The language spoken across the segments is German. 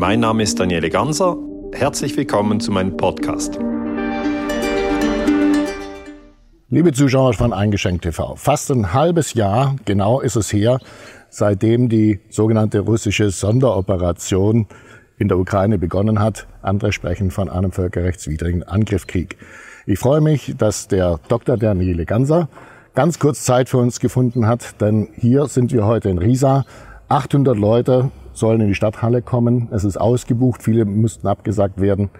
Mein Name ist Daniele Ganser. Herzlich willkommen zu meinem Podcast. Liebe Zuschauer von Eingeschenkt TV, fast ein halbes Jahr genau ist es her, seitdem die sogenannte russische Sonderoperation in der Ukraine begonnen hat. Andere sprechen von einem völkerrechtswidrigen Angriffskrieg. Ich freue mich, dass der Dr. Daniele Ganser ganz kurz Zeit für uns gefunden hat, denn hier sind wir heute in Riesa. 800 Leute sollen in die Stadthalle kommen. Es ist ausgebucht, viele müssten abgesagt werden.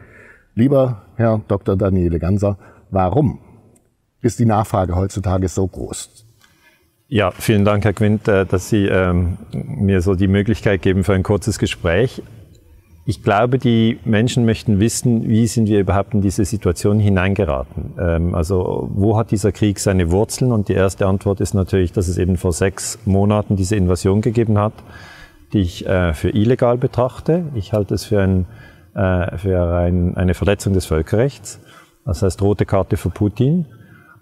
Lieber Herr Dr. Daniele Ganser, warum ist die Nachfrage heutzutage so groß? Ja, vielen Dank, Herr Quint, äh, dass Sie ähm, mir so die Möglichkeit geben für ein kurzes Gespräch. Ich glaube, die Menschen möchten wissen, wie sind wir überhaupt in diese Situation hineingeraten? Ähm, also wo hat dieser Krieg seine Wurzeln? Und die erste Antwort ist natürlich, dass es eben vor sechs Monaten diese Invasion gegeben hat, die ich äh, für illegal betrachte. Ich halte es für, ein, äh, für ein, eine Verletzung des Völkerrechts. Das heißt rote Karte für Putin.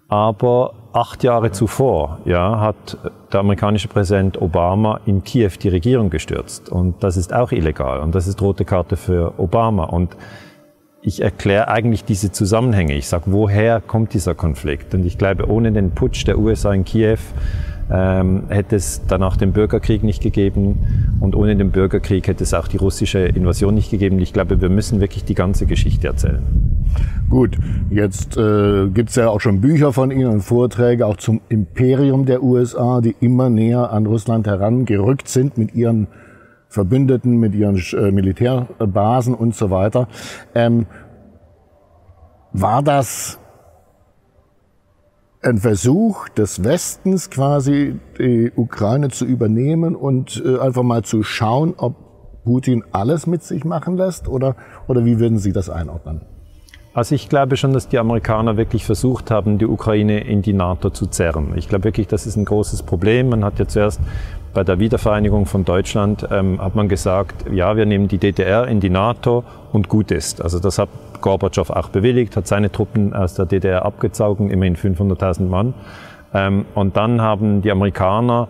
Aber acht Jahre zuvor ja, hat der amerikanische Präsident Obama in Kiew die Regierung gestürzt. Und das ist auch illegal. Und das ist rote Karte für Obama. Und ich erkläre eigentlich diese Zusammenhänge. Ich sage, woher kommt dieser Konflikt? Und ich glaube, ohne den Putsch der USA in Kiew ähm, hätte es danach den Bürgerkrieg nicht gegeben und ohne den Bürgerkrieg hätte es auch die russische Invasion nicht gegeben. Ich glaube, wir müssen wirklich die ganze Geschichte erzählen. Gut, jetzt äh, gibt es ja auch schon Bücher von Ihnen und Vorträge auch zum Imperium der USA, die immer näher an Russland herangerückt sind mit ihren Verbündeten, mit ihren äh, Militärbasen und so weiter. Ähm, war das ein Versuch des Westens quasi die Ukraine zu übernehmen und äh, einfach mal zu schauen, ob Putin alles mit sich machen lässt oder, oder wie würden Sie das einordnen? Also ich glaube schon, dass die Amerikaner wirklich versucht haben, die Ukraine in die NATO zu zerren. Ich glaube wirklich, das ist ein großes Problem. Man hat ja zuerst bei der Wiedervereinigung von Deutschland ähm, hat man gesagt, ja, wir nehmen die DDR in die NATO und gut ist. Also das hat Gorbatschow auch bewilligt, hat seine Truppen aus der DDR abgezogen, immerhin 500.000 Mann. Ähm, und dann haben die Amerikaner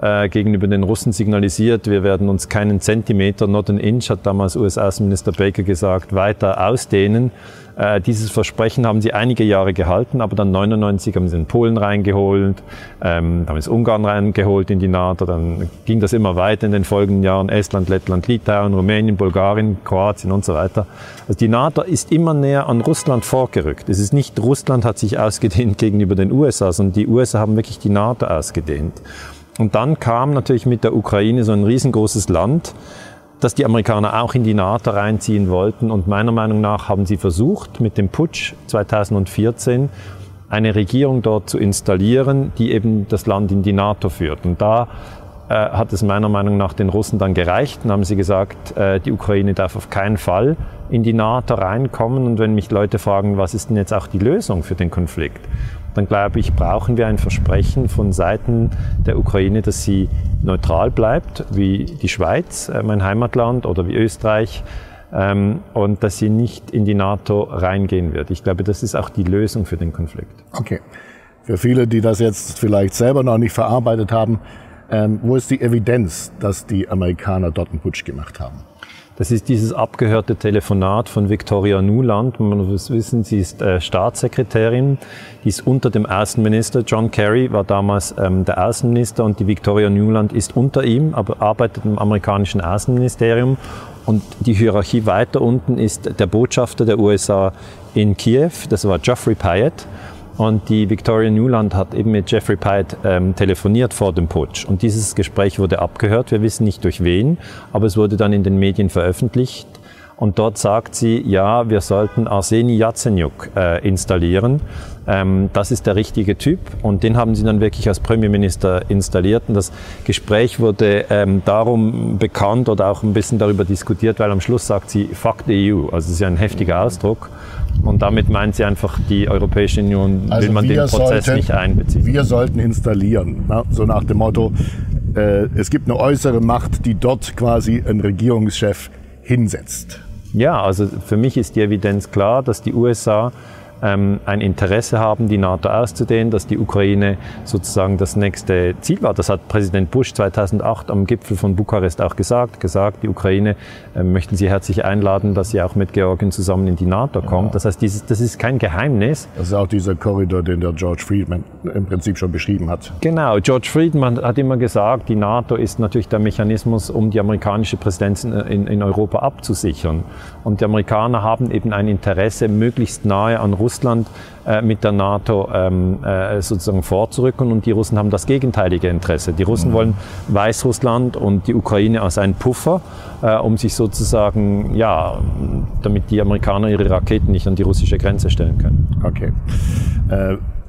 äh, gegenüber den Russen signalisiert, wir werden uns keinen Zentimeter, not an inch, hat damals US-Außenminister Baker gesagt, weiter ausdehnen. Äh, dieses Versprechen haben sie einige Jahre gehalten, aber dann 99 haben sie in Polen reingeholt, ähm, haben sie Ungarn reingeholt in die NATO, dann ging das immer weiter in den folgenden Jahren, Estland, Lettland, Litauen, Rumänien, Bulgarien, Kroatien und so weiter. Also die NATO ist immer näher an Russland vorgerückt. Es ist nicht Russland hat sich ausgedehnt gegenüber den USA, sondern die USA haben wirklich die NATO ausgedehnt. Und dann kam natürlich mit der Ukraine so ein riesengroßes Land, dass die Amerikaner auch in die NATO reinziehen wollten. Und meiner Meinung nach haben sie versucht, mit dem Putsch 2014 eine Regierung dort zu installieren, die eben das Land in die NATO führt. Und da äh, hat es meiner Meinung nach den Russen dann gereicht und haben sie gesagt, äh, die Ukraine darf auf keinen Fall in die NATO reinkommen. Und wenn mich Leute fragen, was ist denn jetzt auch die Lösung für den Konflikt, dann glaube ich, brauchen wir ein Versprechen von Seiten der Ukraine, dass sie neutral bleibt, wie die Schweiz, äh, mein Heimatland, oder wie Österreich, ähm, und dass sie nicht in die NATO reingehen wird. Ich glaube, das ist auch die Lösung für den Konflikt. Okay. Für viele, die das jetzt vielleicht selber noch nicht verarbeitet haben, ähm, wo ist die Evidenz, dass die Amerikaner dort einen Putsch gemacht haben? Das ist dieses abgehörte Telefonat von Victoria Nuland. Man muss wissen, sie ist äh, Staatssekretärin. Die ist unter dem Außenminister. John Kerry war damals ähm, der Außenminister und die Victoria Nuland ist unter ihm, aber arbeitet im amerikanischen Außenministerium. Und die Hierarchie weiter unten ist der Botschafter der USA in Kiew. Das war Geoffrey Pyatt. Und die Victoria Newland hat eben mit Jeffrey Pyatt ähm, telefoniert vor dem Putsch. Und dieses Gespräch wurde abgehört. Wir wissen nicht durch wen, aber es wurde dann in den Medien veröffentlicht. Und dort sagt sie, ja, wir sollten Arseni Yatsenyuk äh, installieren. Ähm, das ist der richtige Typ. Und den haben sie dann wirklich als Premierminister installiert. Und das Gespräch wurde ähm, darum bekannt oder auch ein bisschen darüber diskutiert, weil am Schluss sagt sie, fuck the EU. Also es ist ja ein heftiger Ausdruck. Und damit meint sie einfach, die Europäische Union also will man den Prozess sollten, nicht einbeziehen. Wir sollten installieren, na, so nach dem Motto, äh, es gibt eine äußere Macht, die dort quasi einen Regierungschef hinsetzt. Ja, also für mich ist die Evidenz klar, dass die USA ähm, ein Interesse haben, die NATO auszudehnen, dass die Ukraine sozusagen das nächste Ziel war. Das hat Präsident Bush 2008 am Gipfel von Bukarest auch gesagt, gesagt, die Ukraine äh, möchten Sie herzlich einladen, dass sie auch mit Georgien zusammen in die NATO kommt. Das heißt, dieses, das ist kein Geheimnis. Das ist auch dieser Korridor, den der George Friedman im Prinzip schon beschrieben hat. Genau, George Friedman hat immer gesagt, die NATO ist natürlich der Mechanismus, um die amerikanische Präsidenz in, in Europa abzusichern. Und die Amerikaner haben eben ein Interesse, möglichst nahe an Russland äh, mit der NATO ähm, äh, sozusagen vorzurücken und die Russen haben das gegenteilige Interesse. Die Russen mhm. wollen Weißrussland und die Ukraine als einen Puffer, äh, um sich sozusagen, ja, damit die Amerikaner ihre Raketen nicht an die russische Grenze stellen können. Okay.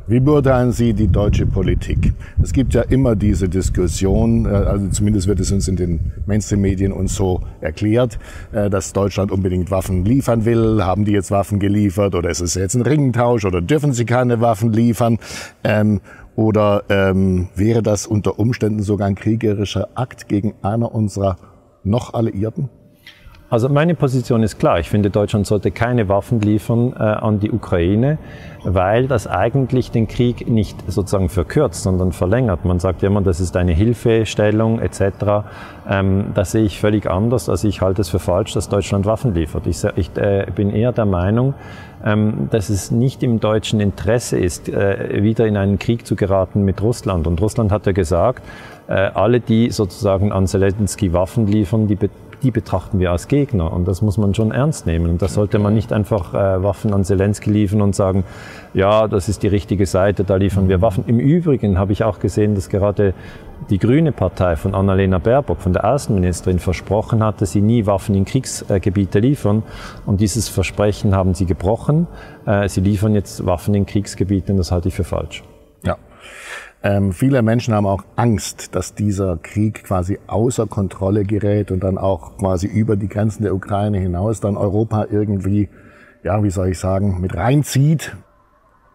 Wie beurteilen Sie die deutsche Politik? Es gibt ja immer diese Diskussion, äh, also zumindest wird es uns in den Mainstream-Medien uns so erklärt, äh, dass Deutschland unbedingt Waffen liefern will. Haben die jetzt Waffen geliefert oder ist es jetzt ein Ringtausch oder dürfen sie keine Waffen liefern? Ähm, oder ähm, wäre das unter Umständen sogar ein kriegerischer Akt gegen einer unserer noch Alliierten? Also meine Position ist klar. Ich finde, Deutschland sollte keine Waffen liefern äh, an die Ukraine, weil das eigentlich den Krieg nicht sozusagen verkürzt, sondern verlängert. Man sagt immer, das ist eine Hilfestellung etc. Ähm, das sehe ich völlig anders. Also ich halte es für falsch, dass Deutschland Waffen liefert. Ich, ich äh, bin eher der Meinung, ähm, dass es nicht im deutschen Interesse ist, äh, wieder in einen Krieg zu geraten mit Russland. Und Russland hat ja gesagt, äh, alle, die sozusagen an Zelensky Waffen liefern, die die betrachten wir als Gegner und das muss man schon ernst nehmen. Und da sollte man nicht einfach äh, Waffen an Zelensky liefern und sagen, ja, das ist die richtige Seite, da liefern wir Waffen. Im Übrigen habe ich auch gesehen, dass gerade die Grüne Partei von Annalena Baerbock, von der Außenministerin, versprochen hatte, sie nie Waffen in Kriegsgebiete liefern. Und dieses Versprechen haben sie gebrochen. Äh, sie liefern jetzt Waffen in Kriegsgebiete und das halte ich für falsch. Ja. Ähm, viele Menschen haben auch Angst, dass dieser Krieg quasi außer Kontrolle gerät und dann auch quasi über die Grenzen der Ukraine hinaus dann Europa irgendwie, ja, wie soll ich sagen, mit reinzieht.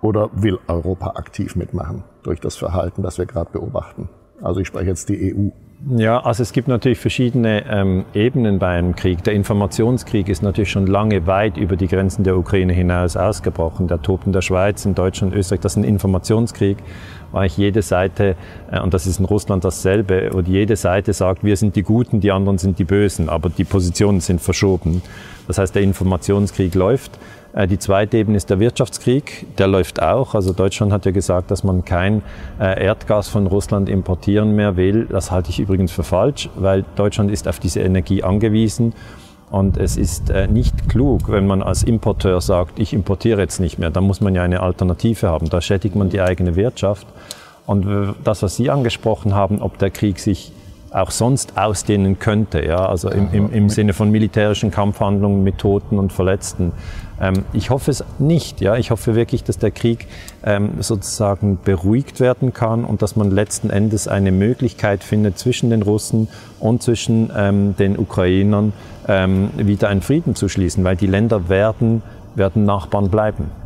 Oder will Europa aktiv mitmachen durch das Verhalten, das wir gerade beobachten? Also ich spreche jetzt die EU. Ja, also es gibt natürlich verschiedene ähm, Ebenen bei einem Krieg. Der Informationskrieg ist natürlich schon lange weit über die Grenzen der Ukraine hinaus ausgebrochen. Der tobt in der Schweiz, in Deutschland, Österreich. Das ist ein Informationskrieg weil ich jede Seite, äh, und das ist in Russland dasselbe, und jede Seite sagt, wir sind die Guten, die anderen sind die Bösen, aber die Positionen sind verschoben. Das heißt, der Informationskrieg läuft. Äh, die zweite Ebene ist der Wirtschaftskrieg, der läuft auch. Also Deutschland hat ja gesagt, dass man kein äh, Erdgas von Russland importieren mehr will. Das halte ich übrigens für falsch, weil Deutschland ist auf diese Energie angewiesen. Und es ist äh, nicht klug, wenn man als Importeur sagt, ich importiere jetzt nicht mehr. Da muss man ja eine Alternative haben. Da schädigt man die eigene Wirtschaft. Und das, was Sie angesprochen haben, ob der Krieg sich auch sonst ausdehnen könnte, ja, also im, im, im Sinne von militärischen Kampfhandlungen mit Toten und Verletzten. Ähm, ich hoffe es nicht, ja. Ich hoffe wirklich, dass der Krieg ähm, sozusagen beruhigt werden kann und dass man letzten Endes eine Möglichkeit findet zwischen den Russen und zwischen ähm, den Ukrainern ähm, wieder einen Frieden zu schließen, weil die Länder werden, werden Nachbarn bleiben.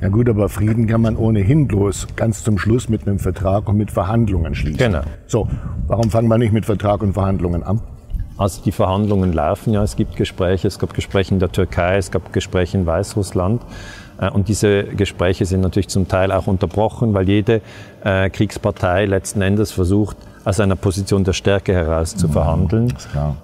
Ja gut, aber Frieden kann man ohnehin bloß ganz zum Schluss mit einem Vertrag und mit Verhandlungen schließen. Genau. So, warum fangen wir nicht mit Vertrag und Verhandlungen an? Also die Verhandlungen laufen ja, es gibt Gespräche, es gab Gespräche in der Türkei, es gab Gespräche in Weißrussland. Äh, und diese Gespräche sind natürlich zum Teil auch unterbrochen, weil jede äh, Kriegspartei letzten Endes versucht, aus einer Position der Stärke heraus zu mhm, verhandeln.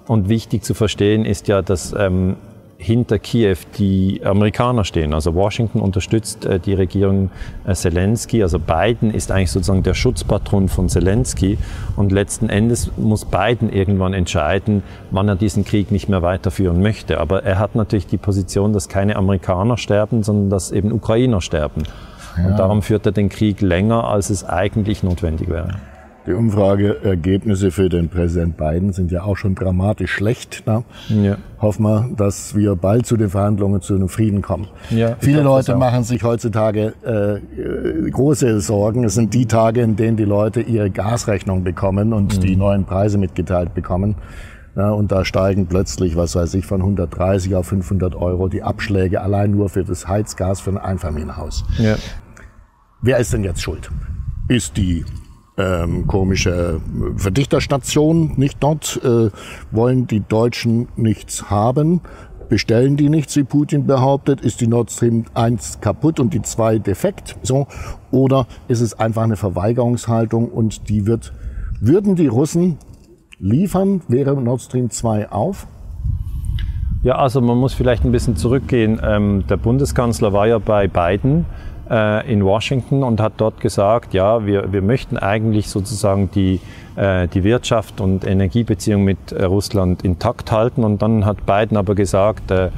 Und wichtig zu verstehen ist ja, dass ähm, hinter Kiew die Amerikaner stehen. Also Washington unterstützt äh, die Regierung äh, Zelensky. Also Biden ist eigentlich sozusagen der Schutzpatron von Zelensky. Und letzten Endes muss Biden irgendwann entscheiden, wann er diesen Krieg nicht mehr weiterführen möchte. Aber er hat natürlich die Position, dass keine Amerikaner sterben, sondern dass eben Ukrainer sterben. Ja. Und darum führt er den Krieg länger, als es eigentlich notwendig wäre. Die Umfrageergebnisse für den Präsident Biden sind ja auch schon dramatisch schlecht. Ne? Ja. Hoffen wir, dass wir bald zu den Verhandlungen zu einem Frieden kommen. Ja, Viele Leute machen sich heutzutage äh, große Sorgen. Es sind die Tage, in denen die Leute ihre Gasrechnung bekommen und mhm. die neuen Preise mitgeteilt bekommen. Ja, und da steigen plötzlich, was weiß ich, von 130 auf 500 Euro die Abschläge allein nur für das Heizgas für ein Einfamilienhaus. Ja. Wer ist denn jetzt schuld? Ist die ähm, komische Verdichterstation, nicht dort, äh, wollen die Deutschen nichts haben. bestellen die nichts, wie Putin behauptet? Ist die Nord Stream 1 kaputt und die 2 defekt? So? Oder ist es einfach eine Verweigerungshaltung und die wird, würden die Russen liefern, wäre Nord Stream 2 auf? Ja, also man muss vielleicht ein bisschen zurückgehen. Ähm, der Bundeskanzler war ja bei Biden in Washington und hat dort gesagt, ja, wir, wir möchten eigentlich sozusagen die äh, die Wirtschaft und Energiebeziehung mit äh, Russland intakt halten. Und dann hat Biden aber gesagt, äh,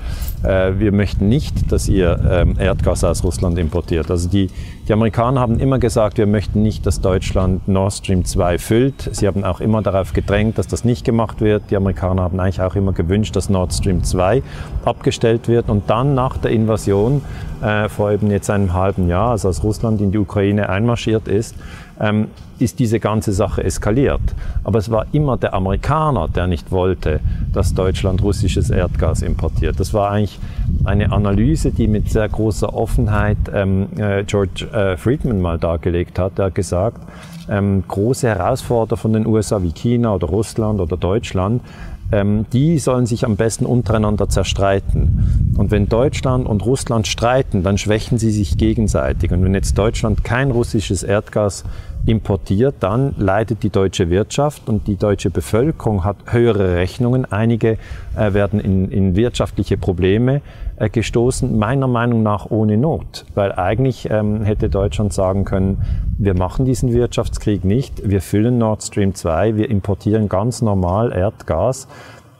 wir möchten nicht, dass ihr ähm, Erdgas aus Russland importiert. Also die, die Amerikaner haben immer gesagt, wir möchten nicht, dass Deutschland Nord Stream 2 füllt. Sie haben auch immer darauf gedrängt, dass das nicht gemacht wird. Die Amerikaner haben eigentlich auch immer gewünscht, dass Nord Stream 2 abgestellt wird. Und dann nach der Invasion, äh, vor eben jetzt einem halben Jahr, also als Russland in die Ukraine einmarschiert ist, ähm, ist diese ganze Sache eskaliert. Aber es war immer der Amerikaner, der nicht wollte, dass Deutschland russisches Erdgas importiert. Das war eigentlich eine Analyse, die mit sehr großer Offenheit ähm, äh, George äh, Friedman mal dargelegt hat. Er hat gesagt, ähm, große Herausforderer von den USA wie China oder Russland oder Deutschland ähm, die sollen sich am besten untereinander zerstreiten. Und wenn Deutschland und Russland streiten, dann schwächen sie sich gegenseitig. Und wenn jetzt Deutschland kein russisches Erdgas importiert, dann leidet die deutsche Wirtschaft und die deutsche Bevölkerung hat höhere Rechnungen. Einige äh, werden in, in, wirtschaftliche Probleme äh, gestoßen, meiner Meinung nach ohne Not. Weil eigentlich ähm, hätte Deutschland sagen können, wir machen diesen Wirtschaftskrieg nicht, wir füllen Nord Stream 2, wir importieren ganz normal Erdgas,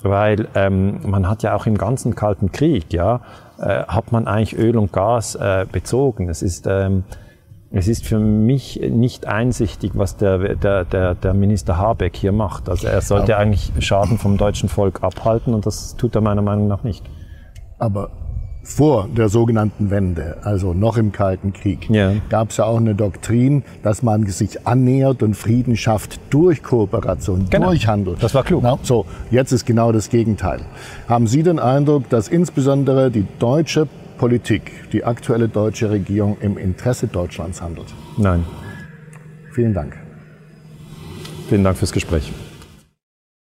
weil ähm, man hat ja auch im ganzen Kalten Krieg, ja, äh, hat man eigentlich Öl und Gas äh, bezogen. Es ist ähm, es ist für mich nicht einsichtig, was der, der, der, der Minister Habeck hier macht. Also er sollte aber, eigentlich Schaden vom deutschen Volk abhalten und das tut er meiner Meinung nach nicht. Aber vor der sogenannten Wende, also noch im Kalten Krieg, ja. gab es ja auch eine Doktrin, dass man sich annähert und Frieden schafft durch Kooperation, genau. durch Handel. Das war klug. Na, so, jetzt ist genau das Gegenteil. Haben Sie den Eindruck, dass insbesondere die deutsche Politik, die aktuelle deutsche Regierung im Interesse Deutschlands handelt? Nein. Vielen Dank. Vielen Dank fürs Gespräch.